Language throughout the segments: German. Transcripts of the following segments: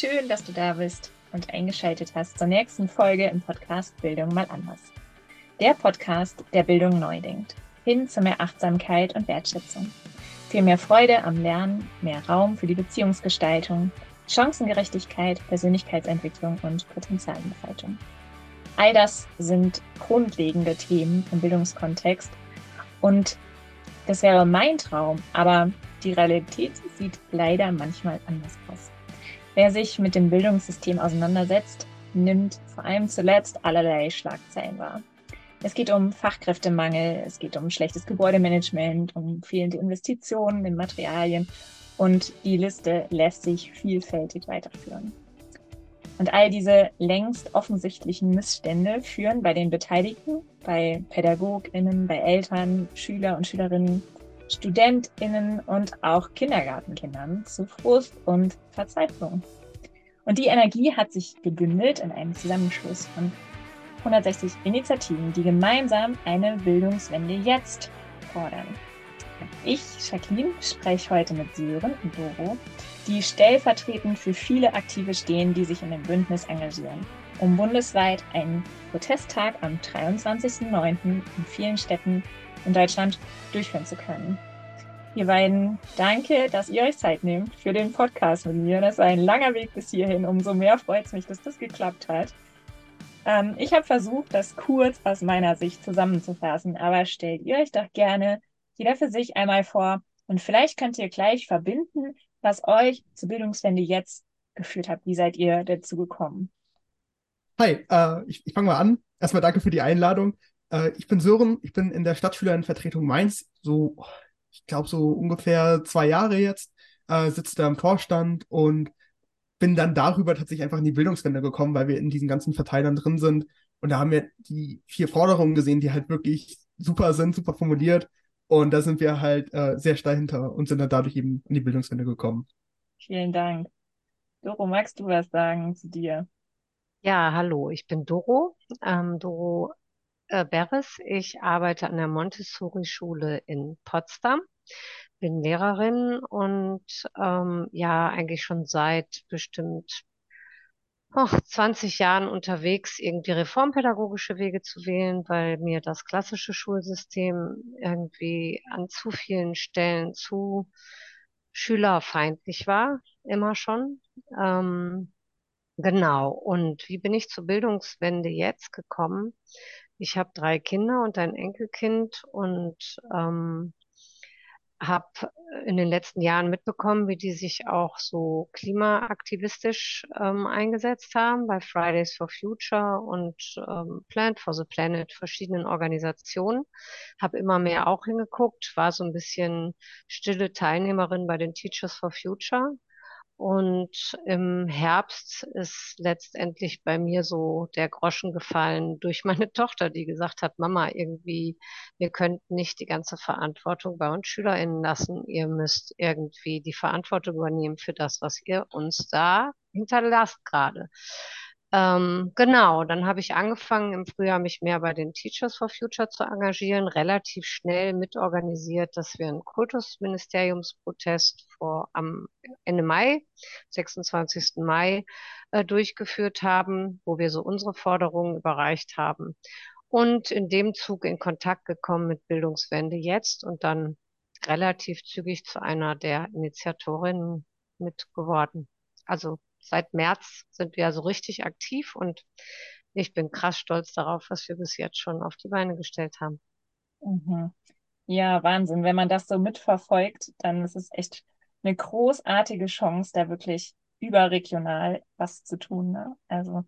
Schön, dass du da bist und eingeschaltet hast zur nächsten Folge im Podcast Bildung mal anders. Der Podcast, der Bildung neu denkt, hin zu mehr Achtsamkeit und Wertschätzung. Für mehr Freude am Lernen, mehr Raum für die Beziehungsgestaltung, Chancengerechtigkeit, Persönlichkeitsentwicklung und Potenzialentfaltung. All das sind grundlegende Themen im Bildungskontext und das wäre mein Traum, aber die Realität sieht leider manchmal anders aus. Wer sich mit dem Bildungssystem auseinandersetzt, nimmt vor allem zuletzt allerlei Schlagzeilen wahr. Es geht um Fachkräftemangel, es geht um schlechtes Gebäudemanagement, um fehlende Investitionen in Materialien und die Liste lässt sich vielfältig weiterführen. Und all diese längst offensichtlichen Missstände führen bei den Beteiligten, bei PädagogInnen, bei Eltern, Schüler und Schülerinnen StudentInnen und auch Kindergartenkindern zu Frust und Verzweiflung. Und die Energie hat sich gebündelt in einem Zusammenschluss von 160 Initiativen, die gemeinsam eine Bildungswende jetzt fordern. Ich, Jacqueline, spreche heute mit Sören und Doro, die stellvertretend für viele Aktive stehen, die sich in dem Bündnis engagieren, um bundesweit einen Protesttag am 23.09. in vielen Städten in Deutschland durchführen zu können. Ihr beiden, danke, dass ihr euch Zeit nehmt für den Podcast mit mir. Das war ein langer Weg bis hierhin. Umso mehr freut es mich, dass das geklappt hat. Ähm, ich habe versucht, das kurz aus meiner Sicht zusammenzufassen, aber stellt ihr euch doch gerne jeder für sich einmal vor und vielleicht könnt ihr gleich verbinden, was euch zur Bildungswende jetzt geführt hat. Wie seid ihr dazu gekommen? Hi, äh, ich, ich fange mal an. Erstmal danke für die Einladung. Äh, ich bin Sören, ich bin in der Stadtschülerinnenvertretung Mainz, so, ich glaube, so ungefähr zwei Jahre jetzt, äh, sitze da im Vorstand und bin dann darüber tatsächlich einfach in die Bildungswende gekommen, weil wir in diesen ganzen Verteilern drin sind. Und da haben wir die vier Forderungen gesehen, die halt wirklich super sind, super formuliert. Und da sind wir halt äh, sehr steil hinter und sind dann dadurch eben in die Bildungswende gekommen. Vielen Dank. Doro, magst du was sagen zu dir? Ja, hallo, ich bin Doro. Ähm, Doro äh, Beres. Ich arbeite an der Montessori-Schule in Potsdam, bin Lehrerin und ähm, ja, eigentlich schon seit bestimmt oh, 20 Jahren unterwegs, irgendwie reformpädagogische Wege zu wählen, weil mir das klassische Schulsystem irgendwie an zu vielen Stellen zu schülerfeindlich war, immer schon. Ähm, genau. Und wie bin ich zur Bildungswende jetzt gekommen? Ich habe drei Kinder und ein Enkelkind und ähm, habe in den letzten Jahren mitbekommen, wie die sich auch so klimaaktivistisch ähm, eingesetzt haben bei Fridays for Future und ähm, Plant for the Planet, verschiedenen Organisationen. Habe immer mehr auch hingeguckt, war so ein bisschen stille Teilnehmerin bei den Teachers for Future und im Herbst ist letztendlich bei mir so der Groschen gefallen durch meine Tochter, die gesagt hat, Mama, irgendwie, wir könnten nicht die ganze Verantwortung bei uns SchülerInnen lassen. Ihr müsst irgendwie die Verantwortung übernehmen für das, was ihr uns da hinterlasst gerade. Ähm, genau, dann habe ich angefangen, im Frühjahr mich mehr bei den Teachers for Future zu engagieren, relativ schnell mitorganisiert, dass wir einen Kultusministeriumsprotest vor am Ende Mai, 26. Mai, äh, durchgeführt haben, wo wir so unsere Forderungen überreicht haben. Und in dem Zug in Kontakt gekommen mit Bildungswende jetzt und dann relativ zügig zu einer der Initiatorinnen mit geworden. Also seit März sind wir so richtig aktiv und ich bin krass stolz darauf, was wir bis jetzt schon auf die Beine gestellt haben. Mhm. Ja, Wahnsinn. Wenn man das so mitverfolgt, dann ist es echt eine großartige Chance, da wirklich überregional was zu tun. Ne? Also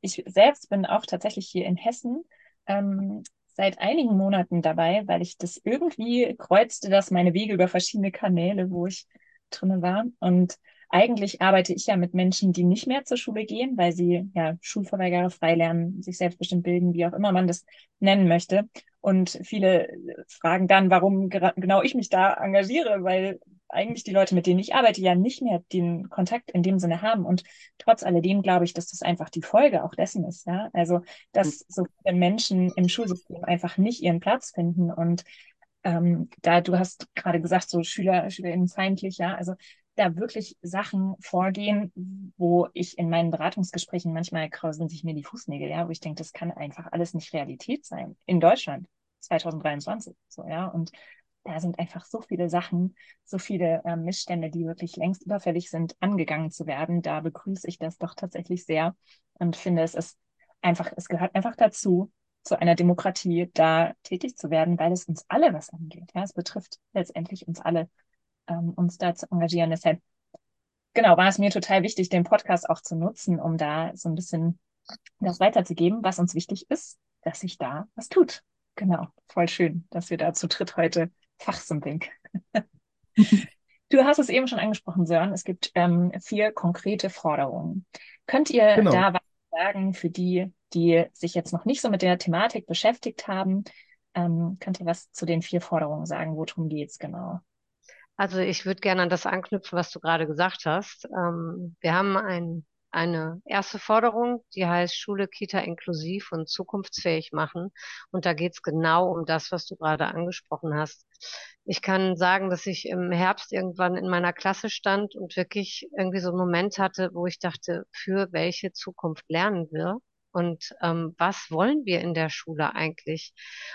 ich selbst bin auch tatsächlich hier in Hessen ähm, seit einigen Monaten dabei, weil ich das irgendwie kreuzte, dass meine Wege über verschiedene Kanäle, wo ich drinne war. Und eigentlich arbeite ich ja mit Menschen, die nicht mehr zur Schule gehen, weil sie ja Schulverweigerer frei lernen, sich selbstbestimmt bilden, wie auch immer man das nennen möchte. Und viele fragen dann, warum genau ich mich da engagiere, weil eigentlich die Leute, mit denen ich arbeite, ja nicht mehr den Kontakt in dem Sinne haben. Und trotz alledem glaube ich, dass das einfach die Folge auch dessen ist. Ja, also dass so viele Menschen im Schulsystem einfach nicht ihren Platz finden und ähm, da du hast gerade gesagt, so Schüler, SchülerInnen feindlich, ja, also da wirklich Sachen vorgehen, wo ich in meinen Beratungsgesprächen manchmal krausen sich mir die Fußnägel, ja, wo ich denke, das kann einfach alles nicht Realität sein. In Deutschland 2023. So, ja. Und da sind einfach so viele Sachen, so viele äh, Missstände, die wirklich längst überfällig sind, angegangen zu werden. Da begrüße ich das doch tatsächlich sehr und finde, es ist einfach, es gehört einfach dazu, zu einer Demokratie da tätig zu werden, weil es uns alle was angeht. Ja, es betrifft letztendlich uns alle, ähm, uns da zu engagieren. Deshalb, genau, war es mir total wichtig, den Podcast auch zu nutzen, um da so ein bisschen das weiterzugeben, was uns wichtig ist, dass sich da was tut. Genau, voll schön, dass wir da zu dritt heute fachsimpeln. du hast es eben schon angesprochen, Sören. Es gibt ähm, vier konkrete Forderungen. Könnt ihr genau. da was sagen für die, die sich jetzt noch nicht so mit der Thematik beschäftigt haben? Ähm, könnt ihr was zu den vier Forderungen sagen? Worum geht es genau? Also ich würde gerne an das anknüpfen, was du gerade gesagt hast. Ähm, wir haben ein eine erste Forderung, die heißt Schule, Kita inklusiv und zukunftsfähig machen. Und da geht es genau um das, was du gerade angesprochen hast. Ich kann sagen, dass ich im Herbst irgendwann in meiner Klasse stand und wirklich irgendwie so einen Moment hatte, wo ich dachte, für welche Zukunft lernen wir? Und ähm, was wollen wir in der Schule eigentlich?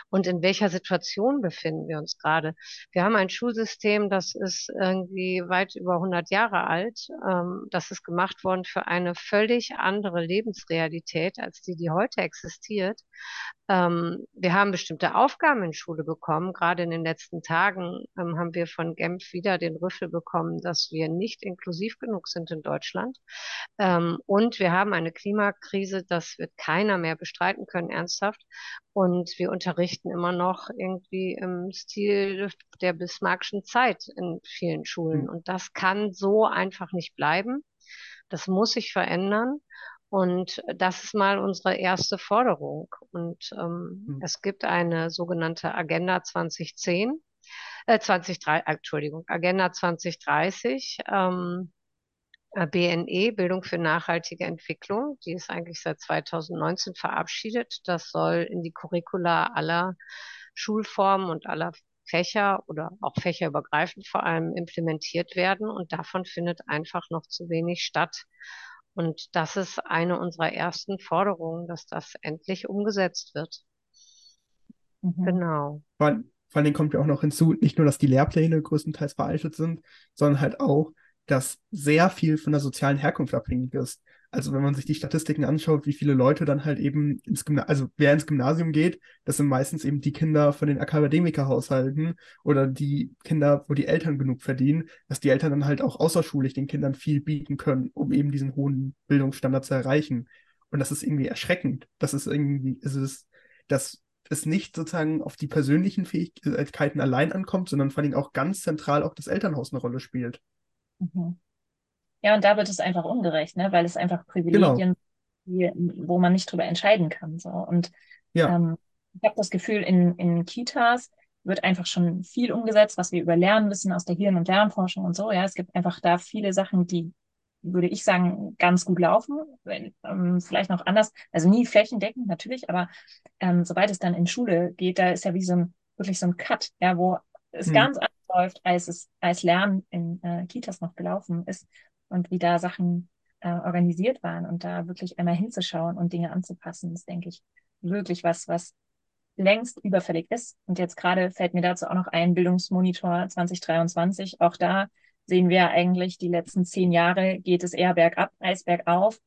Und in welcher Situation befinden wir uns gerade? Wir haben ein Schulsystem, das ist irgendwie weit über 100 Jahre alt. Ähm, das ist gemacht worden für eine völlig andere Lebensrealität als die, die heute existiert. Ähm, wir haben bestimmte Aufgaben in Schule bekommen. Gerade in den letzten Tagen ähm, haben wir von Genf wieder den Rüffel bekommen, dass wir nicht inklusiv genug sind in Deutschland. Ähm, und wir haben eine Klimakrise, das wird keiner mehr bestreiten können, ernsthaft. Und wir unterrichten immer noch irgendwie im Stil der bismarckschen Zeit in vielen Schulen. Hm. Und das kann so einfach nicht bleiben. Das muss sich verändern. Und das ist mal unsere erste Forderung. Und ähm, mhm. es gibt eine sogenannte Agenda 2010, äh, 2030, Entschuldigung, Agenda 2030, ähm, äh, BNE, Bildung für nachhaltige Entwicklung. Die ist eigentlich seit 2019 verabschiedet. Das soll in die Curricula aller Schulformen und aller Fächer oder auch fächerübergreifend vor allem implementiert werden. Und davon findet einfach noch zu wenig statt. Und das ist eine unserer ersten Forderungen, dass das endlich umgesetzt wird. Mhm. Genau. Vor, vor Dingen kommt ja auch noch hinzu, nicht nur, dass die Lehrpläne größtenteils veraltet sind, sondern halt auch, dass sehr viel von der sozialen Herkunft abhängig ist. Also wenn man sich die Statistiken anschaut, wie viele Leute dann halt eben ins Gymnasium, also wer ins Gymnasium geht, das sind meistens eben die Kinder von den Akademikerhaushalten oder die Kinder, wo die Eltern genug verdienen, dass die Eltern dann halt auch außerschulisch den Kindern viel bieten können, um eben diesen hohen Bildungsstandard zu erreichen. Und das ist irgendwie erschreckend. Das ist irgendwie, es ist, dass es nicht sozusagen auf die persönlichen Fähigkeiten allein ankommt, sondern vor allem auch ganz zentral auch das Elternhaus eine Rolle spielt. Mhm. Ja, und da wird es einfach ungerecht, ne? weil es einfach Privilegien, genau. wo man nicht drüber entscheiden kann. So. Und ja. ähm, ich habe das Gefühl, in, in Kitas wird einfach schon viel umgesetzt, was wir über Lernen wissen aus der Hirn- und Lernforschung und so. Ja, es gibt einfach da viele Sachen, die, würde ich sagen, ganz gut laufen. Wenn, ähm, vielleicht noch anders, also nie flächendeckend natürlich, aber ähm, sobald es dann in Schule geht, da ist ja wie so ein, wirklich so ein Cut, ja, wo es hm. ganz anders läuft, als es als Lernen in äh, Kitas noch gelaufen ist und wie da Sachen äh, organisiert waren und da wirklich einmal hinzuschauen und Dinge anzupassen, ist, denke ich, wirklich was, was längst überfällig ist. Und jetzt gerade fällt mir dazu auch noch ein Bildungsmonitor 2023. Auch da sehen wir eigentlich, die letzten zehn Jahre geht es eher bergab als bergauf.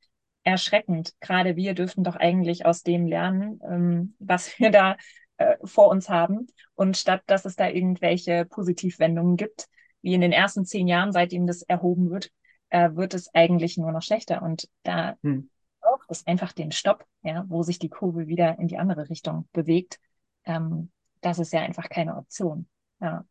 Erschreckend. Gerade wir dürften doch eigentlich aus dem lernen, ähm, was wir da äh, vor uns haben. Und statt dass es da irgendwelche Positivwendungen gibt, wie in den ersten zehn Jahren, seitdem das erhoben wird, äh, wird es eigentlich nur noch schlechter. Und da hm. braucht es einfach den Stopp, ja, wo sich die Kurve wieder in die andere Richtung bewegt. Ähm, das ist ja einfach keine Option. Ja.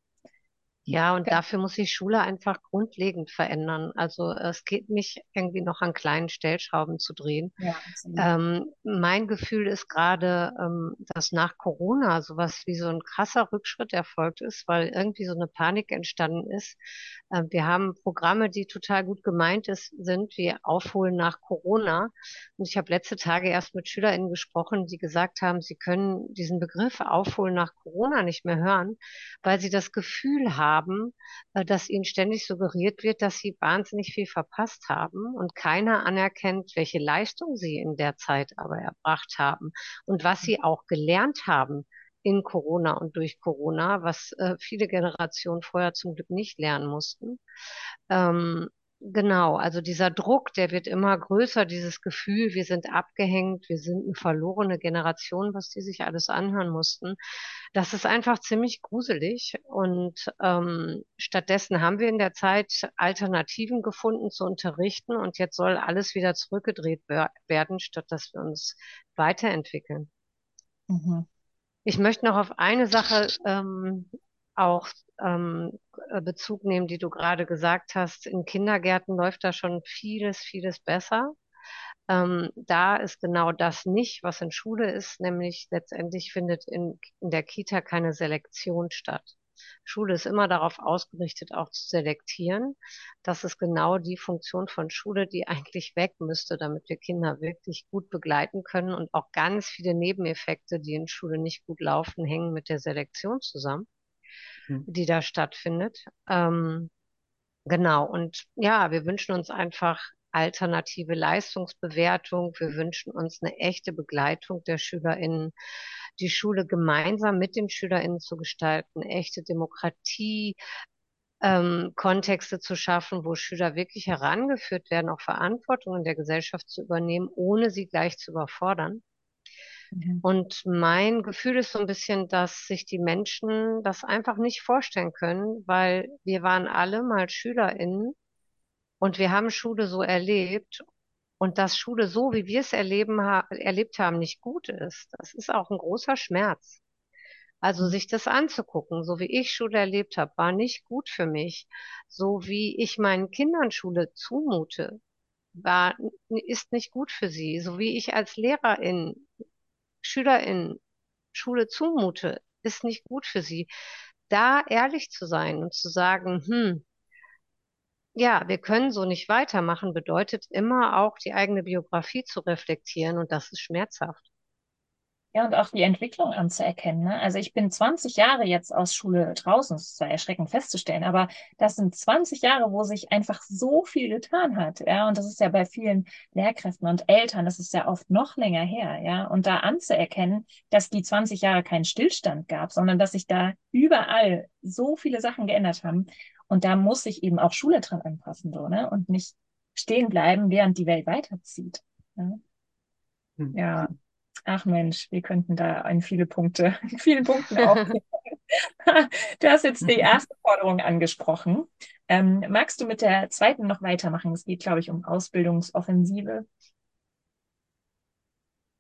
Ja, und dafür muss sich Schule einfach grundlegend verändern. Also es geht nicht irgendwie noch an kleinen Stellschrauben zu drehen. Ja, ähm, mein Gefühl ist gerade, ähm, dass nach Corona sowas wie so ein krasser Rückschritt erfolgt ist, weil irgendwie so eine Panik entstanden ist. Äh, wir haben Programme, die total gut gemeint ist, sind, wie Aufholen nach Corona. Und ich habe letzte Tage erst mit SchülerInnen gesprochen, die gesagt haben, sie können diesen Begriff Aufholen nach Corona nicht mehr hören, weil sie das Gefühl haben, haben, äh, dass ihnen ständig suggeriert wird, dass sie wahnsinnig viel verpasst haben und keiner anerkennt, welche Leistung sie in der Zeit aber erbracht haben und was sie auch gelernt haben in Corona und durch Corona, was äh, viele Generationen vorher zum Glück nicht lernen mussten. Ähm, Genau, also dieser Druck, der wird immer größer, dieses Gefühl, wir sind abgehängt, wir sind eine verlorene Generation, was die sich alles anhören mussten. Das ist einfach ziemlich gruselig. Und ähm, stattdessen haben wir in der Zeit Alternativen gefunden zu unterrichten und jetzt soll alles wieder zurückgedreht wer werden, statt dass wir uns weiterentwickeln. Mhm. Ich möchte noch auf eine Sache ähm, auch ähm, äh, Bezug nehmen, die du gerade gesagt hast. In Kindergärten läuft da schon vieles, vieles besser. Ähm, da ist genau das nicht, was in Schule ist, nämlich letztendlich findet in, in der Kita keine Selektion statt. Schule ist immer darauf ausgerichtet, auch zu selektieren. Das ist genau die Funktion von Schule, die eigentlich weg müsste, damit wir Kinder wirklich gut begleiten können. Und auch ganz viele Nebeneffekte, die in Schule nicht gut laufen, hängen mit der Selektion zusammen. Hm. die da stattfindet. Ähm, genau. Und ja, wir wünschen uns einfach alternative Leistungsbewertung. Wir wünschen uns eine echte Begleitung der SchülerInnen, die Schule gemeinsam mit den SchülerInnen zu gestalten, echte Demokratie, ähm, Kontexte zu schaffen, wo Schüler wirklich herangeführt werden, auch Verantwortung in der Gesellschaft zu übernehmen, ohne sie gleich zu überfordern. Mhm. Und mein Gefühl ist so ein bisschen, dass sich die Menschen das einfach nicht vorstellen können, weil wir waren alle mal SchülerInnen und wir haben Schule so erlebt und dass Schule so, wie wir es erleben, ha erlebt haben, nicht gut ist. Das ist auch ein großer Schmerz. Also mhm. sich das anzugucken, so wie ich Schule erlebt habe, war nicht gut für mich. So wie ich meinen Kindern Schule zumute, war, ist nicht gut für sie. So wie ich als Lehrerin SchülerInnen Schule zumute, ist nicht gut für sie. Da ehrlich zu sein und zu sagen, hm, ja, wir können so nicht weitermachen, bedeutet immer auch die eigene Biografie zu reflektieren und das ist schmerzhaft. Ja, und auch die Entwicklung anzuerkennen. Ne? Also ich bin 20 Jahre jetzt aus Schule draußen, das ist zwar erschreckend festzustellen, aber das sind 20 Jahre, wo sich einfach so viel getan hat. Ja, und das ist ja bei vielen Lehrkräften und Eltern, das ist ja oft noch länger her. Ja, und da anzuerkennen, dass die 20 Jahre keinen Stillstand gab, sondern dass sich da überall so viele Sachen geändert haben. Und da muss sich eben auch Schule dran anpassen, so, ne? Und nicht stehen bleiben, während die Welt weiterzieht. Ja. Hm. ja. Ach Mensch, wir könnten da an viele Punkte, in vielen Punkten auch. du hast jetzt die erste Forderung angesprochen. Ähm, magst du mit der zweiten noch weitermachen? Es geht, glaube ich, um Ausbildungsoffensive.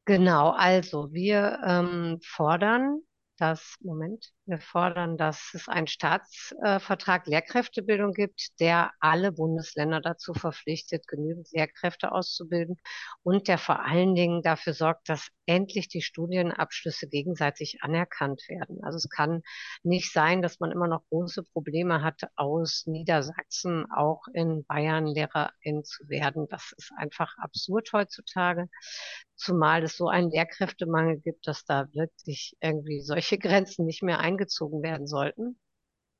Genau, also wir ähm, fordern dass, Moment, wir fordern, dass es einen Staatsvertrag Lehrkräftebildung gibt, der alle Bundesländer dazu verpflichtet, genügend Lehrkräfte auszubilden und der vor allen Dingen dafür sorgt, dass endlich die Studienabschlüsse gegenseitig anerkannt werden. Also es kann nicht sein, dass man immer noch große Probleme hat, aus Niedersachsen auch in Bayern Lehrerin zu werden. Das ist einfach absurd heutzutage, zumal es so einen Lehrkräftemangel gibt, dass da wirklich irgendwie solche Grenzen nicht mehr eingezogen werden sollten.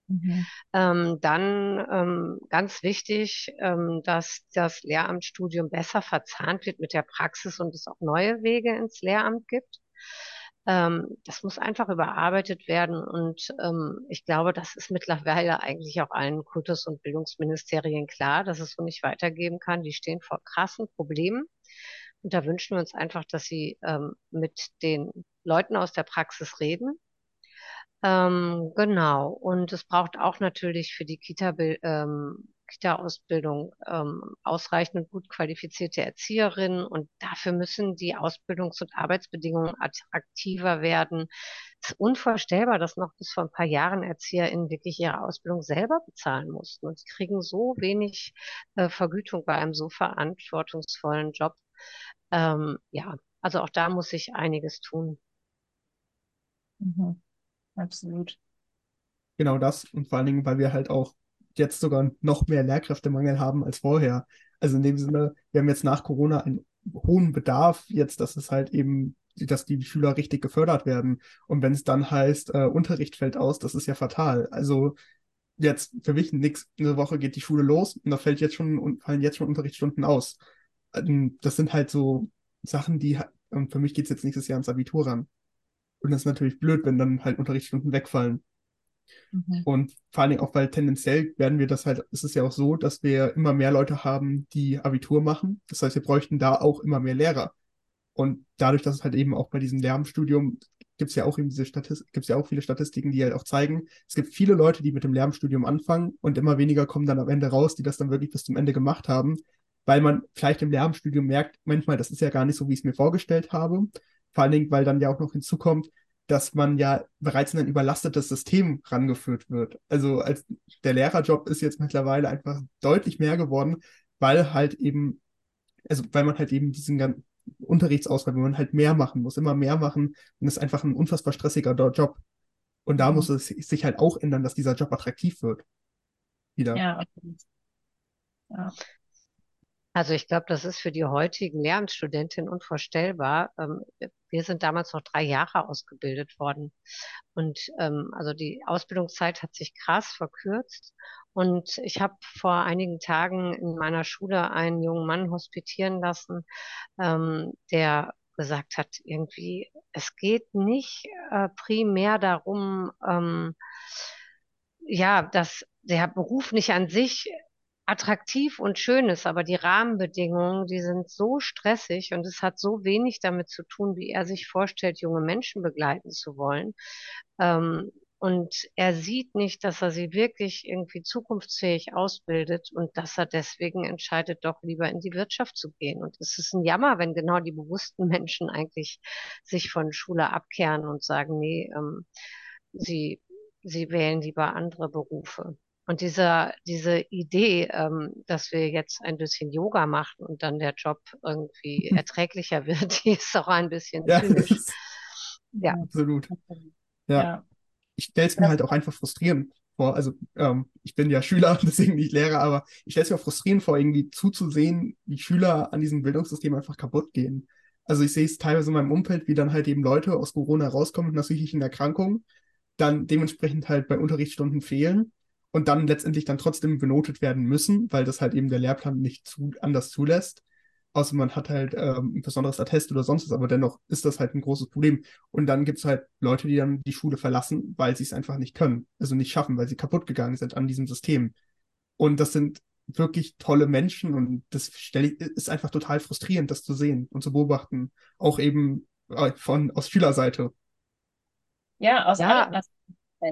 Mhm. Ähm, dann ähm, ganz wichtig, ähm, dass das Lehramtsstudium besser verzahnt wird mit der Praxis und es auch neue Wege ins Lehramt gibt. Ähm, das muss einfach überarbeitet werden und ähm, ich glaube, das ist mittlerweile eigentlich auch allen Kultus- und Bildungsministerien klar, dass es so nicht weitergeben kann. Die stehen vor krassen Problemen. Und da wünschen wir uns einfach, dass sie ähm, mit den Leuten aus der Praxis reden ähm, genau. Und es braucht auch natürlich für die Kita, ähm, Kita-Ausbildung ähm, ausreichend und gut qualifizierte Erzieherinnen. Und dafür müssen die Ausbildungs- und Arbeitsbedingungen attraktiver werden. Es ist unvorstellbar, dass noch bis vor ein paar Jahren ErzieherInnen wirklich ihre Ausbildung selber bezahlen mussten. Und sie kriegen so wenig äh, Vergütung bei einem so verantwortungsvollen Job. Ähm, ja, also auch da muss sich einiges tun. Mhm absolut. Genau das und vor allen Dingen, weil wir halt auch jetzt sogar noch mehr Lehrkräftemangel haben als vorher. Also in dem Sinne, wir haben jetzt nach Corona einen hohen Bedarf jetzt, dass es halt eben, dass die Schüler richtig gefördert werden. Und wenn es dann heißt, äh, Unterricht fällt aus, das ist ja fatal. Also jetzt für mich nichts. Eine Woche geht die Schule los und da fällt jetzt schon, fallen jetzt schon Unterrichtsstunden aus. Ähm, das sind halt so Sachen, die, und für mich geht es jetzt nächstes Jahr ans Abitur ran. Und das ist natürlich blöd, wenn dann halt Unterrichtsstunden wegfallen. Mhm. Und vor allen Dingen auch, weil tendenziell werden wir das halt, ist es ja auch so, dass wir immer mehr Leute haben, die Abitur machen. Das heißt, wir bräuchten da auch immer mehr Lehrer. Und dadurch, dass es halt eben auch bei diesem Lehramtsstudium gibt es ja auch eben diese Statistik, gibt es ja auch viele Statistiken, die halt auch zeigen, es gibt viele Leute, die mit dem Lehramtsstudium anfangen und immer weniger kommen dann am Ende raus, die das dann wirklich bis zum Ende gemacht haben, weil man vielleicht im Lehramtsstudium merkt, manchmal, das ist ja gar nicht so, wie ich es mir vorgestellt habe. Vor allen Dingen, weil dann ja auch noch hinzukommt, dass man ja bereits in ein überlastetes System rangeführt wird. Also als der Lehrerjob ist jetzt mittlerweile einfach deutlich mehr geworden, weil halt eben, also weil man halt eben diesen Unterrichtsauswahl, wenn man halt mehr machen muss, immer mehr machen und es ist einfach ein unfassbar stressiger Job. Und da mhm. muss es sich halt auch ändern, dass dieser Job attraktiv wird. Wieder. Ja. ja. Also ich glaube, das ist für die heutigen Lehramtsstudentinnen unvorstellbar. Ähm, wir sind damals noch drei Jahre ausgebildet worden. Und ähm, also die Ausbildungszeit hat sich krass verkürzt. Und ich habe vor einigen Tagen in meiner Schule einen jungen Mann hospitieren lassen, ähm, der gesagt hat, irgendwie, es geht nicht äh, primär darum, ähm, ja, dass der Beruf nicht an sich attraktiv und schön ist, aber die Rahmenbedingungen, die sind so stressig und es hat so wenig damit zu tun, wie er sich vorstellt, junge Menschen begleiten zu wollen. Ähm, und er sieht nicht, dass er sie wirklich irgendwie zukunftsfähig ausbildet und dass er deswegen entscheidet, doch lieber in die Wirtschaft zu gehen. Und es ist ein Jammer, wenn genau die bewussten Menschen eigentlich sich von Schule abkehren und sagen, nee, ähm, sie, sie wählen lieber andere Berufe. Und dieser, diese Idee, ähm, dass wir jetzt ein bisschen Yoga machen und dann der Job irgendwie erträglicher wird, die ist auch ein bisschen ja, zynisch. Ja, absolut. Ja. ja. Ich stelle es mir halt auch einfach frustrierend vor. Also ähm, ich bin ja Schüler, deswegen nicht Lehrer, aber ich stelle es mir auch frustrierend vor, irgendwie zuzusehen, wie Schüler an diesem Bildungssystem einfach kaputt gehen. Also ich sehe es teilweise in meinem Umfeld, wie dann halt eben Leute aus Corona rauskommen mit einer psychischen Erkrankung, dann dementsprechend halt bei Unterrichtsstunden fehlen und dann letztendlich dann trotzdem benotet werden müssen, weil das halt eben der Lehrplan nicht zu, anders zulässt. Außer man hat halt ähm, ein besonderes Attest oder sonst was, aber dennoch ist das halt ein großes Problem. Und dann gibt es halt Leute, die dann die Schule verlassen, weil sie es einfach nicht können, also nicht schaffen, weil sie kaputt gegangen sind an diesem System. Und das sind wirklich tolle Menschen und das ich, ist einfach total frustrierend, das zu sehen und zu beobachten. Auch eben äh, von aus Schülerseite. Ja, aus ja. allen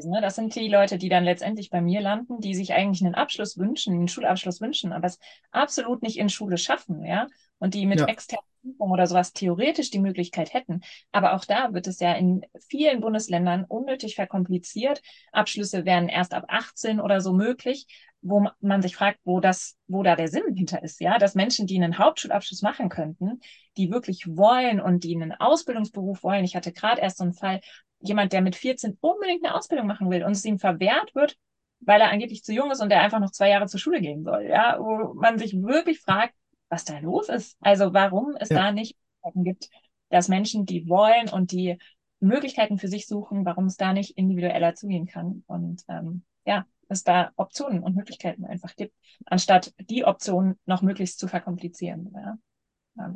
Ne? Das sind die Leute, die dann letztendlich bei mir landen, die sich eigentlich einen Abschluss wünschen, einen Schulabschluss wünschen, aber es absolut nicht in Schule schaffen, ja. Und die mit ja. externen Prüfungen oder sowas theoretisch die Möglichkeit hätten. Aber auch da wird es ja in vielen Bundesländern unnötig verkompliziert. Abschlüsse werden erst ab 18 oder so möglich, wo man sich fragt, wo das, wo da der Sinn hinter ist, ja, dass Menschen, die einen Hauptschulabschluss machen könnten, die wirklich wollen und die einen Ausbildungsberuf wollen. Ich hatte gerade erst so einen Fall, jemand, der mit 14 unbedingt eine Ausbildung machen will und es ihm verwehrt wird, weil er angeblich zu jung ist und der einfach noch zwei Jahre zur Schule gehen soll, ja, wo man sich wirklich fragt, was da los ist. Also warum es ja. da nicht gibt, dass Menschen, die wollen und die Möglichkeiten für sich suchen, warum es da nicht individueller zugehen kann und ähm, ja, es da Optionen und Möglichkeiten einfach gibt, anstatt die Optionen noch möglichst zu verkomplizieren. Ja.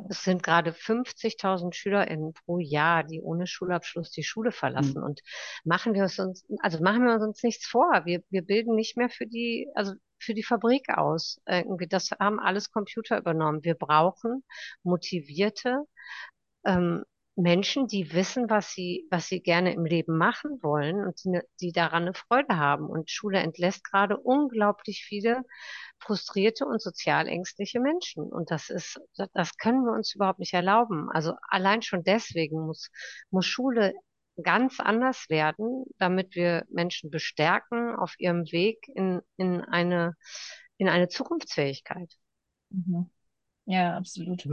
Es sind gerade 50.000 SchülerInnen pro Jahr, die ohne Schulabschluss die Schule verlassen. Mhm. Und machen wir uns, also machen wir uns nichts vor. Wir, wir bilden nicht mehr für die, also für die Fabrik aus. Das haben alles Computer übernommen. Wir brauchen motivierte, ähm, Menschen, die wissen, was sie, was sie gerne im Leben machen wollen und die, die daran eine Freude haben. Und Schule entlässt gerade unglaublich viele frustrierte und sozial ängstliche Menschen. Und das ist, das können wir uns überhaupt nicht erlauben. Also allein schon deswegen muss, muss Schule ganz anders werden, damit wir Menschen bestärken auf ihrem Weg in, in eine, in eine Zukunftsfähigkeit. Mhm. Ja, absolut.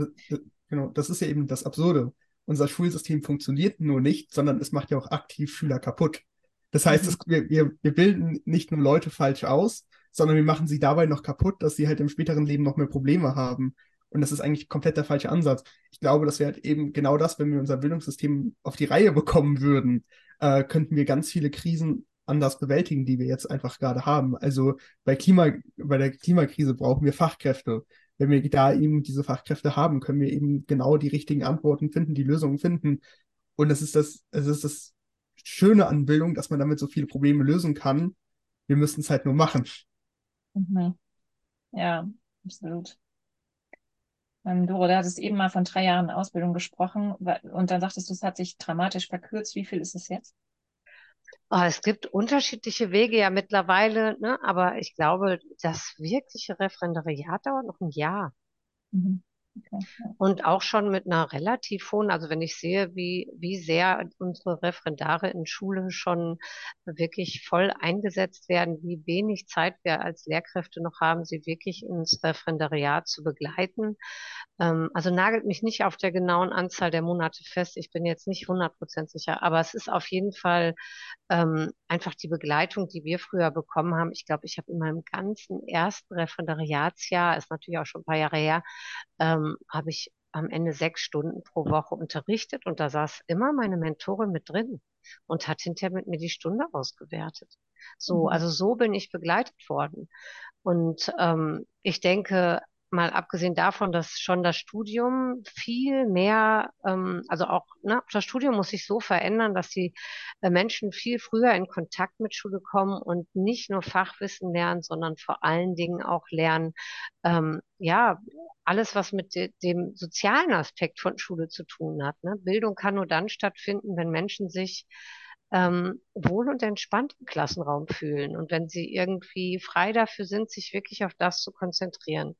Genau, das ist ja eben das Absurde unser Schulsystem funktioniert nur nicht, sondern es macht ja auch aktiv Schüler kaputt. Das heißt, mhm. es, wir, wir, wir bilden nicht nur Leute falsch aus, sondern wir machen sie dabei noch kaputt, dass sie halt im späteren Leben noch mehr Probleme haben. Und das ist eigentlich komplett der falsche Ansatz. Ich glaube, das wäre halt eben genau das, wenn wir unser Bildungssystem auf die Reihe bekommen würden, äh, könnten wir ganz viele Krisen anders bewältigen, die wir jetzt einfach gerade haben. Also bei Klima, bei der Klimakrise brauchen wir Fachkräfte. Wenn wir da eben diese Fachkräfte haben, können wir eben genau die richtigen Antworten finden, die Lösungen finden. Und es ist das, es ist das Schöne an Bildung, dass man damit so viele Probleme lösen kann. Wir müssen es halt nur machen. Mhm. Ja, absolut. Ähm, Doro, du hattest eben mal von drei Jahren Ausbildung gesprochen und dann sagtest du, es hat sich dramatisch verkürzt. Wie viel ist es jetzt? Oh, es gibt unterschiedliche Wege ja mittlerweile, ne? aber ich glaube, das wirkliche Referendariat dauert noch ein Jahr. Mhm. Und auch schon mit einer relativ hohen, also wenn ich sehe, wie, wie sehr unsere Referendare in Schule schon wirklich voll eingesetzt werden, wie wenig Zeit wir als Lehrkräfte noch haben, sie wirklich ins Referendariat zu begleiten. Ähm, also nagelt mich nicht auf der genauen Anzahl der Monate fest. Ich bin jetzt nicht 100% sicher, aber es ist auf jeden Fall ähm, einfach die Begleitung, die wir früher bekommen haben. Ich glaube, ich habe in meinem ganzen ersten Referendariatsjahr, ist natürlich auch schon ein paar Jahre her, ähm, habe ich am Ende sechs Stunden pro Woche unterrichtet und da saß immer meine Mentorin mit drin und hat hinterher mit mir die Stunde ausgewertet. So, mhm. also so bin ich begleitet worden. Und ähm, ich denke, mal abgesehen davon, dass schon das Studium viel mehr, ähm, also auch ne, das Studium muss sich so verändern, dass die äh, Menschen viel früher in Kontakt mit Schule kommen und nicht nur Fachwissen lernen, sondern vor allen Dingen auch lernen, ähm, ja, alles, was mit de dem sozialen Aspekt von Schule zu tun hat. Ne? Bildung kann nur dann stattfinden, wenn Menschen sich ähm, wohl und entspannt im Klassenraum fühlen und wenn sie irgendwie frei dafür sind, sich wirklich auf das zu konzentrieren.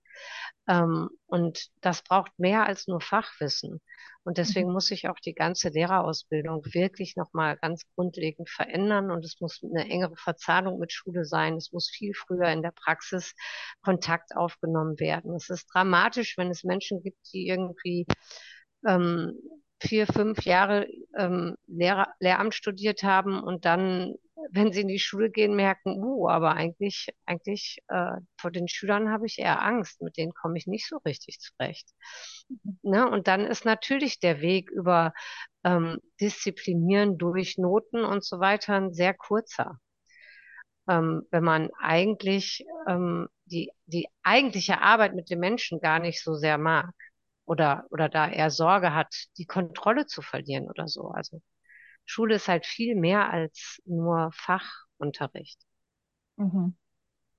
Ähm, und das braucht mehr als nur Fachwissen. Und deswegen mhm. muss sich auch die ganze Lehrerausbildung wirklich nochmal ganz grundlegend verändern. Und es muss eine engere Verzahnung mit Schule sein. Es muss viel früher in der Praxis Kontakt aufgenommen werden. Es ist dramatisch, wenn es Menschen gibt, die irgendwie ähm, vier, fünf Jahre ähm, Lehrer, Lehramt studiert haben und dann, wenn sie in die Schule gehen, merken, uh, aber eigentlich, eigentlich äh, vor den Schülern habe ich eher Angst, mit denen komme ich nicht so richtig zurecht. Mhm. Ne? Und dann ist natürlich der Weg über ähm, Disziplinieren durch Noten und so weiter ein sehr kurzer. Ähm, wenn man eigentlich ähm, die, die eigentliche Arbeit mit den Menschen gar nicht so sehr mag oder, oder da eher Sorge hat, die Kontrolle zu verlieren oder so. Also Schule ist halt viel mehr als nur Fachunterricht. Mhm.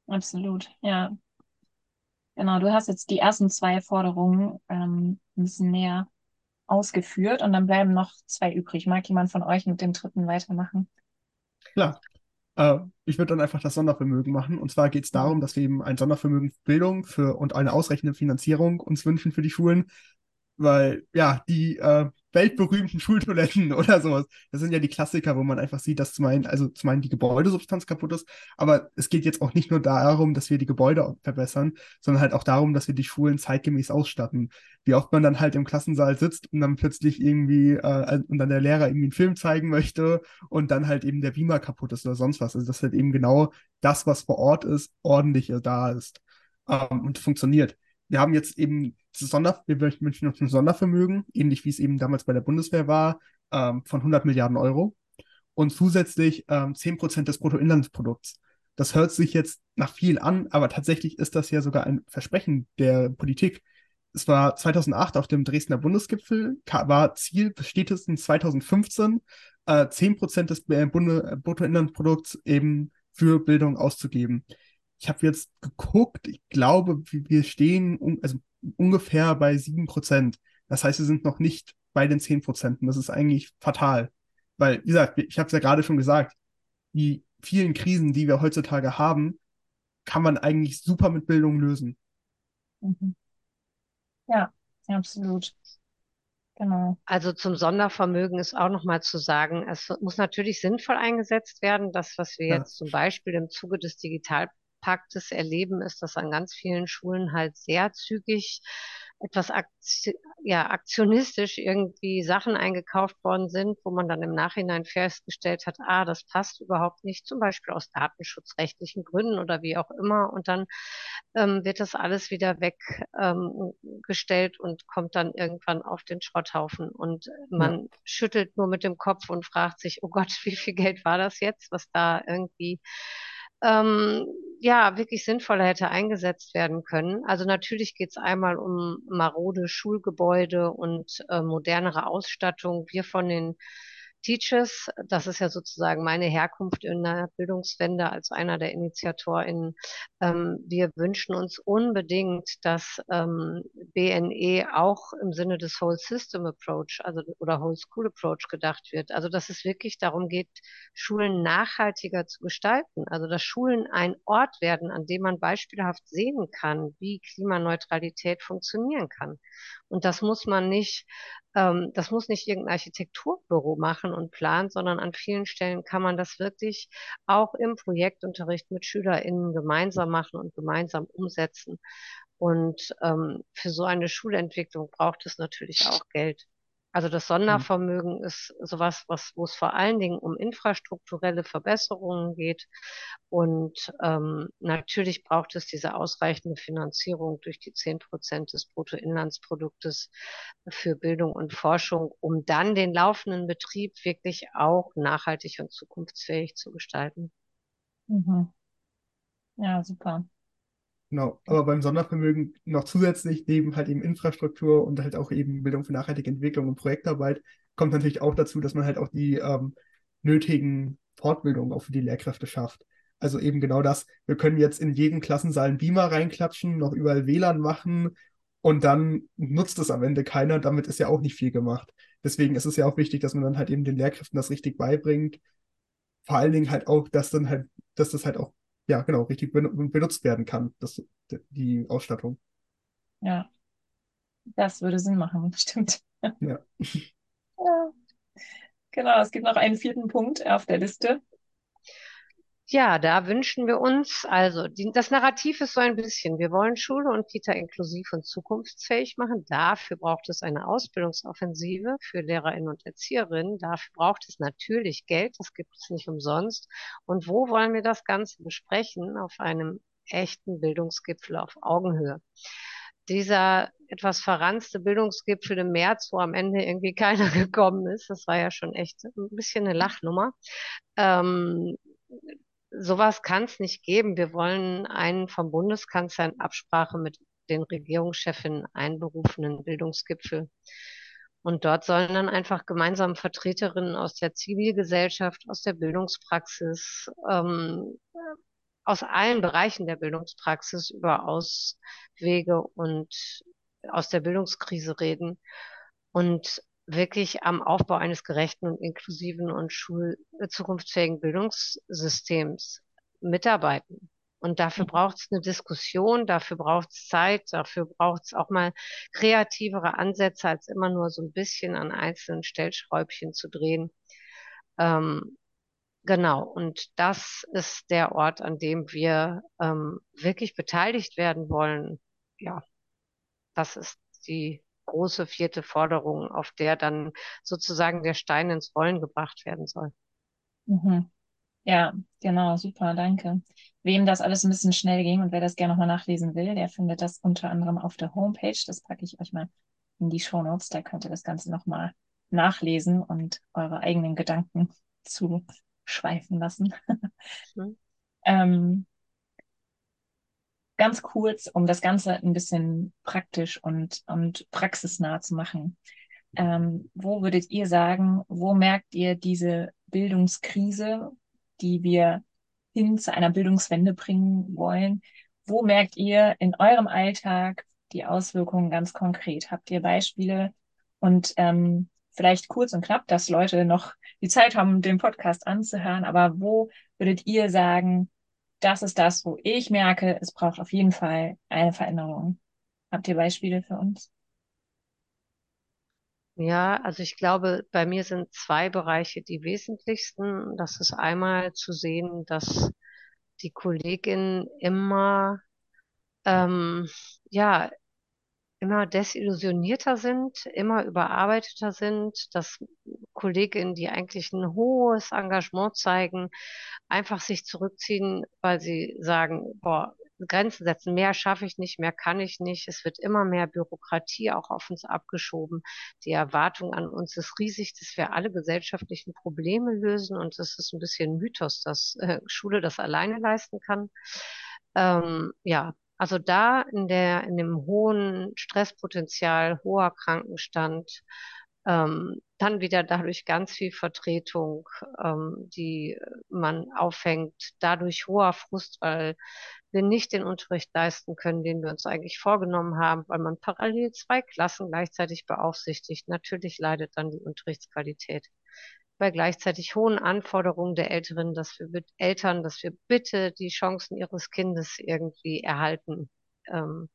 Absolut, ja. Genau, du hast jetzt die ersten zwei Forderungen ähm, ein bisschen näher ausgeführt und dann bleiben noch zwei übrig. Mag jemand von euch mit dem dritten weitermachen? Klar. Äh, ich würde dann einfach das Sondervermögen machen. Und zwar geht es darum, dass wir eben ein Sondervermögen für Bildung für, und eine ausreichende Finanzierung uns wünschen für die Schulen, weil ja, die äh, weltberühmten Schultoiletten oder sowas. Das sind ja die Klassiker, wo man einfach sieht, dass zum einen, also zum einen die Gebäudesubstanz kaputt ist, aber es geht jetzt auch nicht nur darum, dass wir die Gebäude verbessern, sondern halt auch darum, dass wir die Schulen zeitgemäß ausstatten. Wie oft man dann halt im Klassensaal sitzt und dann plötzlich irgendwie äh, und dann der Lehrer irgendwie einen Film zeigen möchte und dann halt eben der Beamer kaputt ist oder sonst was. Also dass halt eben genau das, was vor Ort ist, ordentlich da ist ähm, und funktioniert wir haben jetzt eben Sonder, wir wünschen uns ein Sondervermögen, ähnlich wie es eben damals bei der Bundeswehr war, ähm, von 100 Milliarden Euro und zusätzlich ähm, 10% des Bruttoinlandsprodukts. Das hört sich jetzt nach viel an, aber tatsächlich ist das ja sogar ein Versprechen der Politik. Es war 2008 auf dem Dresdner Bundesgipfel, war Ziel spätestens 2015, äh, 10% des äh, Bruttoinlandsprodukts eben für Bildung auszugeben ich habe jetzt geguckt, ich glaube, wir stehen um, also ungefähr bei sieben Prozent. Das heißt, wir sind noch nicht bei den zehn Prozent. Das ist eigentlich fatal. Weil, wie gesagt, ich habe es ja gerade schon gesagt, die vielen Krisen, die wir heutzutage haben, kann man eigentlich super mit Bildung lösen. Mhm. Ja, absolut. Genau. Also zum Sondervermögen ist auch nochmal zu sagen, es muss natürlich sinnvoll eingesetzt werden. Das, was wir ja. jetzt zum Beispiel im Zuge des Digital Paktes erleben, ist, dass an ganz vielen Schulen halt sehr zügig etwas akti ja, aktionistisch irgendwie Sachen eingekauft worden sind, wo man dann im Nachhinein festgestellt hat, ah, das passt überhaupt nicht, zum Beispiel aus datenschutzrechtlichen Gründen oder wie auch immer. Und dann ähm, wird das alles wieder weggestellt ähm, und kommt dann irgendwann auf den Schrotthaufen. Und man ja. schüttelt nur mit dem Kopf und fragt sich, oh Gott, wie viel Geld war das jetzt, was da irgendwie ähm, ja, wirklich sinnvoller hätte eingesetzt werden können. Also natürlich geht es einmal um marode Schulgebäude und äh, modernere Ausstattung. Wir von den Teachers. Das ist ja sozusagen meine Herkunft in der Bildungswende als einer der InitiatorInnen. Ähm, wir wünschen uns unbedingt, dass ähm, BNE auch im Sinne des Whole System Approach, also oder Whole School Approach gedacht wird. Also dass es wirklich darum geht, Schulen nachhaltiger zu gestalten. Also dass Schulen ein Ort werden, an dem man beispielhaft sehen kann, wie Klimaneutralität funktionieren kann. Und das muss man nicht ähm, das muss nicht irgendein Architekturbüro machen und planen, sondern an vielen Stellen kann man das wirklich auch im Projektunterricht mit SchülerInnen gemeinsam machen und gemeinsam umsetzen. Und ähm, für so eine Schulentwicklung braucht es natürlich auch Geld. Also das Sondervermögen ist sowas, was, wo es vor allen Dingen um infrastrukturelle Verbesserungen geht. Und ähm, natürlich braucht es diese ausreichende Finanzierung durch die zehn Prozent des Bruttoinlandsproduktes für Bildung und Forschung, um dann den laufenden Betrieb wirklich auch nachhaltig und zukunftsfähig zu gestalten. Mhm. Ja, super. Genau, aber beim Sondervermögen noch zusätzlich neben halt eben Infrastruktur und halt auch eben Bildung für nachhaltige Entwicklung und Projektarbeit kommt natürlich auch dazu, dass man halt auch die ähm, nötigen Fortbildungen auch für die Lehrkräfte schafft. Also eben genau das, wir können jetzt in jeden Klassensaal einen Beamer reinklatschen, noch überall WLAN machen und dann nutzt es am Ende keiner, damit ist ja auch nicht viel gemacht. Deswegen ist es ja auch wichtig, dass man dann halt eben den Lehrkräften das richtig beibringt. Vor allen Dingen halt auch, dass dann halt, dass das halt auch ja, genau, richtig benutzt werden kann, das, die Ausstattung. Ja, das würde Sinn machen, bestimmt. Ja. ja. Genau, es gibt noch einen vierten Punkt auf der Liste. Ja, da wünschen wir uns, also die, das Narrativ ist so ein bisschen, wir wollen Schule und Kita inklusiv und zukunftsfähig machen. Dafür braucht es eine Ausbildungsoffensive für Lehrerinnen und Erzieherinnen. Dafür braucht es natürlich Geld, das gibt es nicht umsonst. Und wo wollen wir das Ganze besprechen? Auf einem echten Bildungsgipfel auf Augenhöhe. Dieser etwas verranzte Bildungsgipfel im März, wo am Ende irgendwie keiner gekommen ist, das war ja schon echt ein bisschen eine Lachnummer. Ähm, sowas kann es nicht geben. Wir wollen einen vom Bundeskanzler in Absprache mit den Regierungschefinnen einberufenen Bildungsgipfel. Und dort sollen dann einfach gemeinsam Vertreterinnen aus der Zivilgesellschaft, aus der Bildungspraxis, ähm, aus allen Bereichen der Bildungspraxis über Auswege und aus der Bildungskrise reden und wirklich am Aufbau eines gerechten und inklusiven und schul äh, zukunftsfähigen Bildungssystems mitarbeiten. Und dafür mhm. braucht es eine Diskussion, dafür braucht es Zeit, dafür braucht es auch mal kreativere Ansätze, als immer nur so ein bisschen an einzelnen Stellschräubchen zu drehen. Ähm, genau, und das ist der Ort, an dem wir ähm, wirklich beteiligt werden wollen. Ja, das ist die große vierte Forderung, auf der dann sozusagen der Stein ins Rollen gebracht werden soll. Mhm. Ja, genau, super, danke. Wem das alles ein bisschen schnell ging und wer das gerne nochmal nachlesen will, der findet das unter anderem auf der Homepage. Das packe ich euch mal in die Show Notes. Da könnt ihr das Ganze nochmal nachlesen und eure eigenen Gedanken zu schweifen lassen. Mhm. ähm, ganz kurz, um das Ganze ein bisschen praktisch und, und praxisnah zu machen. Ähm, wo würdet ihr sagen, wo merkt ihr diese Bildungskrise, die wir hin zu einer Bildungswende bringen wollen? Wo merkt ihr in eurem Alltag die Auswirkungen ganz konkret? Habt ihr Beispiele? Und ähm, vielleicht kurz und knapp, dass Leute noch die Zeit haben, den Podcast anzuhören. Aber wo würdet ihr sagen, das ist das, wo ich merke, es braucht auf jeden Fall eine Veränderung. Habt ihr Beispiele für uns? Ja, also ich glaube, bei mir sind zwei Bereiche die wesentlichsten. Das ist einmal zu sehen, dass die Kolleginnen immer, ähm, ja, immer desillusionierter sind, immer überarbeiteter sind, dass Kolleginnen, die eigentlich ein hohes Engagement zeigen, einfach sich zurückziehen, weil sie sagen, boah, Grenzen setzen, mehr schaffe ich nicht, mehr kann ich nicht. Es wird immer mehr Bürokratie auch auf uns abgeschoben. Die Erwartung an uns ist riesig, dass wir alle gesellschaftlichen Probleme lösen und es ist ein bisschen Mythos, dass äh, Schule das alleine leisten kann. Ähm, ja, also da in der, in dem hohen Stresspotenzial, hoher Krankenstand, ähm, dann wieder dadurch ganz viel Vertretung, ähm, die man aufhängt, dadurch hoher Frust, weil wir nicht den Unterricht leisten können, den wir uns eigentlich vorgenommen haben, weil man parallel zwei Klassen gleichzeitig beaufsichtigt. Natürlich leidet dann die Unterrichtsqualität bei gleichzeitig hohen Anforderungen der Älteren, dass wir Eltern, dass wir bitte die Chancen ihres Kindes irgendwie erhalten. Ähm,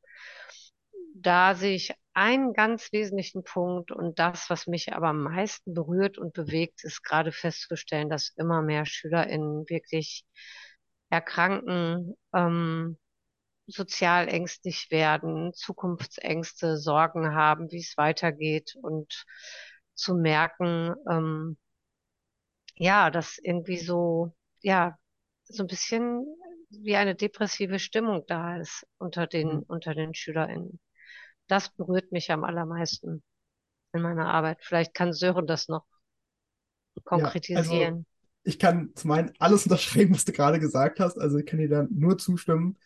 da sehe ich einen ganz wesentlichen Punkt und das, was mich aber am meisten berührt und bewegt, ist gerade festzustellen, dass immer mehr SchülerInnen wirklich erkranken, ähm, sozial ängstlich werden, Zukunftsängste, Sorgen haben, wie es weitergeht und zu merken, ähm, ja, dass irgendwie so, ja, so ein bisschen wie eine depressive Stimmung da ist unter den, mhm. unter den SchülerInnen. Das berührt mich am allermeisten in meiner Arbeit. Vielleicht kann Sören das noch konkretisieren. Ja, also ich kann zum einen alles unterschreiben, was du gerade gesagt hast. Also ich kann dir da nur zustimmen.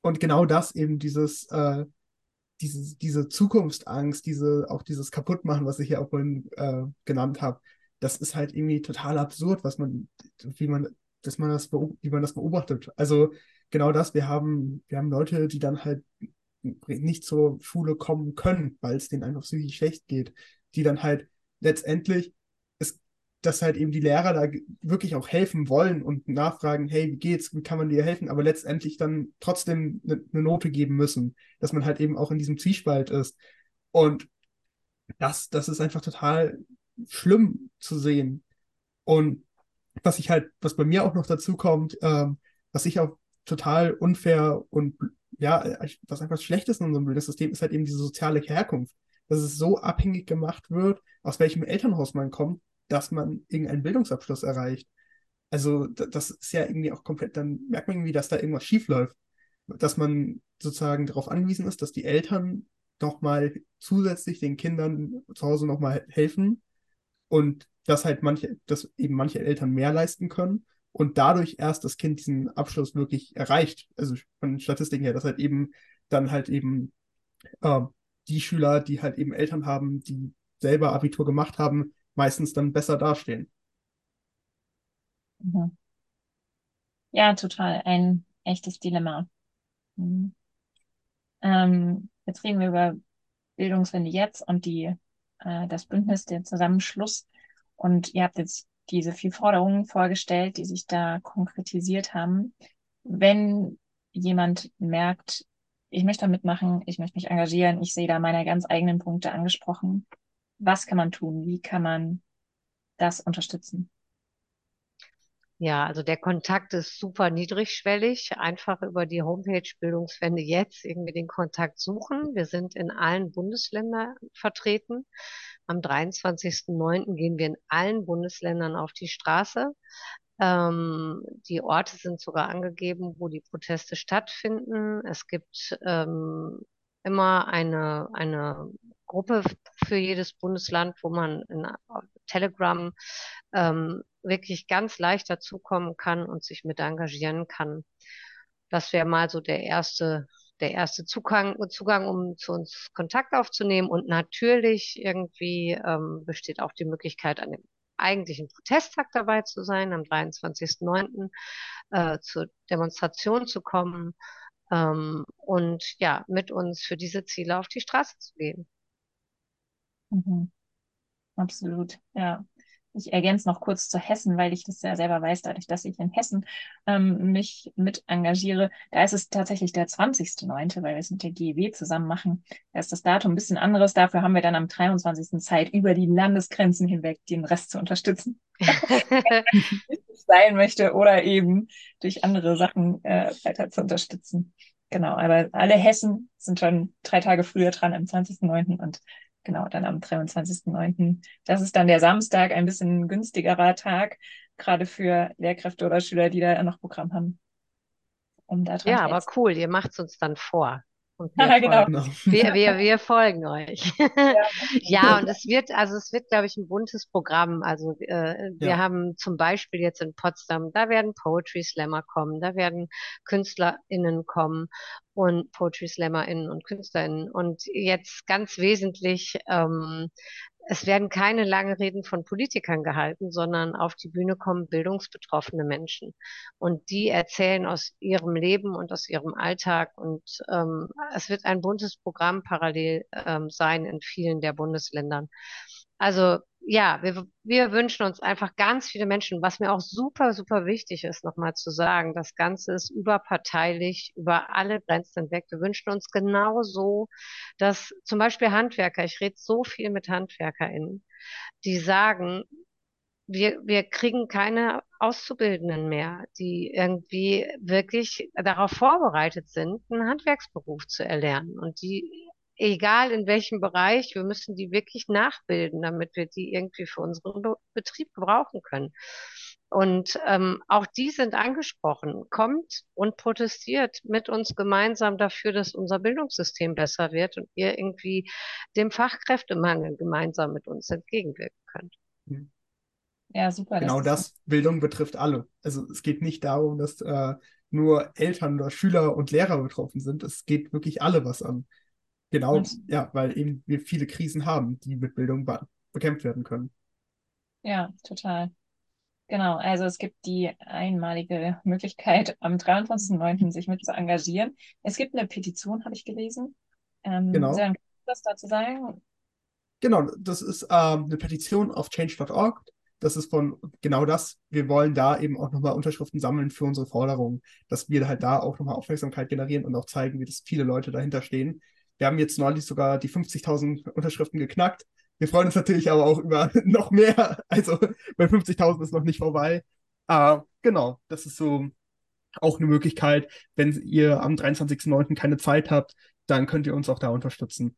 Und genau das eben dieses, äh, diese, diese Zukunftsangst, diese, auch dieses Kaputtmachen, was ich ja auch vorhin äh, genannt habe, das ist halt irgendwie total absurd, was man, wie man, dass man das, wie man das beobachtet. Also genau das, wir haben, wir haben Leute, die dann halt nicht zur Schule kommen können, weil es denen einfach psychisch schlecht geht, die dann halt letztendlich ist, dass halt eben die Lehrer da wirklich auch helfen wollen und nachfragen, hey, wie geht's, wie kann man dir helfen, aber letztendlich dann trotzdem eine ne Note geben müssen, dass man halt eben auch in diesem Zwiespalt ist. Und das, das ist einfach total schlimm zu sehen. Und was ich halt, was bei mir auch noch dazu kommt, ähm, was ich auch total unfair und ja, was einfach schlecht ist in unserem Bildungssystem, ist halt eben diese soziale Herkunft. Dass es so abhängig gemacht wird, aus welchem Elternhaus man kommt, dass man irgendeinen Bildungsabschluss erreicht. Also das ist ja irgendwie auch komplett, dann merkt man irgendwie, dass da irgendwas schief läuft. Dass man sozusagen darauf angewiesen ist, dass die Eltern nochmal zusätzlich den Kindern zu Hause nochmal helfen und dass halt manche, dass eben manche Eltern mehr leisten können und dadurch erst das Kind diesen Abschluss wirklich erreicht. Also von Statistiken her, dass halt eben dann halt eben äh, die Schüler, die halt eben Eltern haben, die selber Abitur gemacht haben, meistens dann besser dastehen. Mhm. Ja, total. Ein echtes Dilemma. Mhm. Ähm, jetzt reden wir über Bildungswende jetzt und die äh, das Bündnis, der Zusammenschluss. Und ihr habt jetzt diese vier Forderungen vorgestellt, die sich da konkretisiert haben. Wenn jemand merkt, ich möchte da mitmachen, ich möchte mich engagieren, ich sehe da meine ganz eigenen Punkte angesprochen, was kann man tun? Wie kann man das unterstützen? Ja, also der Kontakt ist super niedrigschwellig. Einfach über die Homepage Bildungswende jetzt irgendwie den Kontakt suchen. Wir sind in allen Bundesländern vertreten. Am 23.09. gehen wir in allen Bundesländern auf die Straße. Ähm, die Orte sind sogar angegeben, wo die Proteste stattfinden. Es gibt ähm, immer eine, eine Gruppe für jedes Bundesland, wo man in Telegram ähm, wirklich ganz leicht dazukommen kann und sich mit engagieren kann. Das wäre mal so der erste, der erste Zugang, Zugang, um zu uns Kontakt aufzunehmen. Und natürlich irgendwie ähm, besteht auch die Möglichkeit, an dem eigentlichen Protesttag dabei zu sein, am 23.09. Äh, zur Demonstration zu kommen ähm, und ja, mit uns für diese Ziele auf die Straße zu gehen. Mhm. Absolut, ja. Ich ergänze noch kurz zu Hessen, weil ich das ja selber weiß, dadurch, dass ich in Hessen ähm, mich mit engagiere. Da ist es tatsächlich der 20.09., weil wir es mit der GEW zusammen machen. Da ist das Datum ein bisschen anderes. Dafür haben wir dann am 23. Zeit, über die Landesgrenzen hinweg den Rest zu unterstützen. sein möchte oder eben durch andere Sachen äh, weiter zu unterstützen. genau, aber alle Hessen sind schon drei Tage früher dran, am 20.09. und genau, dann am 23.09. Das ist dann der Samstag, ein bisschen günstigerer Tag, gerade für Lehrkräfte oder Schüler, die da noch Programm haben. Um da dran ja, aber cool, ihr macht es uns dann vor. Ja, genau. folgen, wir, wir, wir folgen euch. Ja. ja, und es wird, also es wird, glaube ich, ein buntes Programm. Also äh, wir ja. haben zum Beispiel jetzt in Potsdam, da werden Poetry Slammer kommen, da werden KünstlerInnen kommen und Poetry SlammerInnen und KünstlerInnen. Und jetzt ganz wesentlich ähm, es werden keine lange Reden von Politikern gehalten, sondern auf die Bühne kommen bildungsbetroffene Menschen. Und die erzählen aus ihrem Leben und aus ihrem Alltag. Und ähm, es wird ein buntes Programm parallel ähm, sein in vielen der Bundesländern. Also ja, wir, wir wünschen uns einfach ganz viele Menschen, was mir auch super, super wichtig ist, nochmal zu sagen, das Ganze ist überparteilich, über alle Grenzen hinweg. Wir wünschen uns genauso, dass zum Beispiel Handwerker, ich rede so viel mit HandwerkerInnen, die sagen, wir, wir kriegen keine Auszubildenden mehr, die irgendwie wirklich darauf vorbereitet sind, einen Handwerksberuf zu erlernen und die egal in welchem Bereich, wir müssen die wirklich nachbilden, damit wir die irgendwie für unseren Be Betrieb gebrauchen können. Und ähm, auch die sind angesprochen. Kommt und protestiert mit uns gemeinsam dafür, dass unser Bildungssystem besser wird und ihr irgendwie dem Fachkräftemangel gemeinsam mit uns entgegenwirken könnt. Mhm. Ja, super. Genau das, das Bildung betrifft alle. Also es geht nicht darum, dass äh, nur Eltern oder Schüler und Lehrer betroffen sind. Es geht wirklich alle was an. Genau, und, ja, weil eben wir viele Krisen haben, die mit Bildung be bekämpft werden können. Ja, total. Genau, also es gibt die einmalige Möglichkeit, am 23.09. sich mit zu engagieren. Es gibt eine Petition, habe ich gelesen. Ähm, genau. Kannst du was dazu sagen? Genau, das ist ähm, eine Petition auf change.org. Das ist von genau das. Wir wollen da eben auch nochmal Unterschriften sammeln für unsere Forderungen, dass wir halt da auch nochmal Aufmerksamkeit generieren und auch zeigen, wie das viele Leute dahinter stehen. Wir haben jetzt neulich sogar die 50.000 Unterschriften geknackt. Wir freuen uns natürlich aber auch über noch mehr. Also bei 50.000 ist noch nicht vorbei. Uh, genau, das ist so auch eine Möglichkeit. Wenn ihr am 23.09. keine Zeit habt, dann könnt ihr uns auch da unterstützen.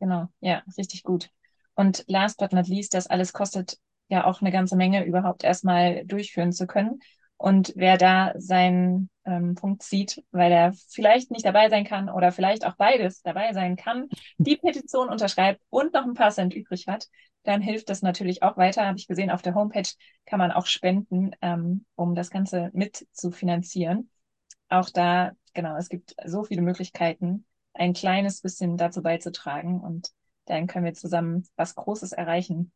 Genau, ja, richtig gut. Und last but not least, das alles kostet ja auch eine ganze Menge überhaupt erstmal durchführen zu können. Und wer da seinen ähm, Punkt sieht, weil er vielleicht nicht dabei sein kann oder vielleicht auch beides dabei sein kann, die Petition unterschreibt und noch ein paar Cent übrig hat, dann hilft das natürlich auch weiter. Habe ich gesehen, auf der Homepage kann man auch spenden, ähm, um das Ganze mit zu finanzieren. Auch da, genau, es gibt so viele Möglichkeiten, ein kleines bisschen dazu beizutragen und dann können wir zusammen was Großes erreichen.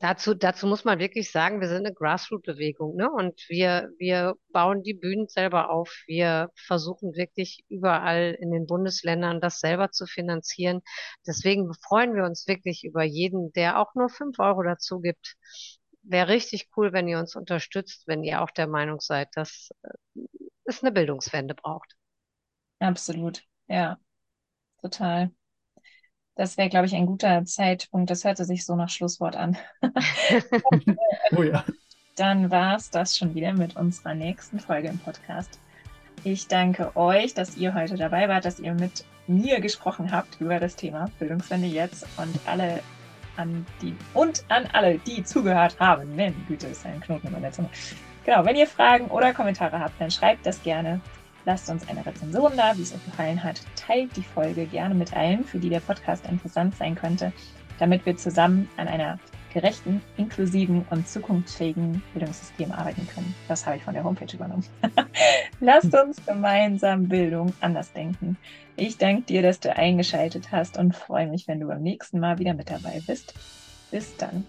Dazu, dazu muss man wirklich sagen, wir sind eine Grassroot-Bewegung, ne? Und wir, wir bauen die Bühnen selber auf. Wir versuchen wirklich überall in den Bundesländern das selber zu finanzieren. Deswegen freuen wir uns wirklich über jeden, der auch nur fünf Euro dazu gibt. Wäre richtig cool, wenn ihr uns unterstützt, wenn ihr auch der Meinung seid, dass äh, es eine Bildungswende braucht. Absolut, ja, total. Das wäre, glaube ich, ein guter Zeitpunkt. Das hörte sich so nach Schlusswort an. oh ja. Dann war es das schon wieder mit unserer nächsten Folge im Podcast. Ich danke euch, dass ihr heute dabei wart, dass ihr mit mir gesprochen habt über das Thema Bildungswende jetzt und alle an die und an alle, die zugehört haben. Wenn Güte ist ein Knoten in der Zunge. Genau, wenn ihr Fragen oder Kommentare habt, dann schreibt das gerne Lasst uns eine Rezension da, wie es euch gefallen hat. Teilt die Folge gerne mit allen, für die der Podcast interessant sein könnte, damit wir zusammen an einer gerechten, inklusiven und zukunftsfähigen Bildungssystem arbeiten können. Das habe ich von der Homepage übernommen. Lasst uns gemeinsam Bildung anders denken. Ich danke dir, dass du eingeschaltet hast und freue mich, wenn du beim nächsten Mal wieder mit dabei bist. Bis dann.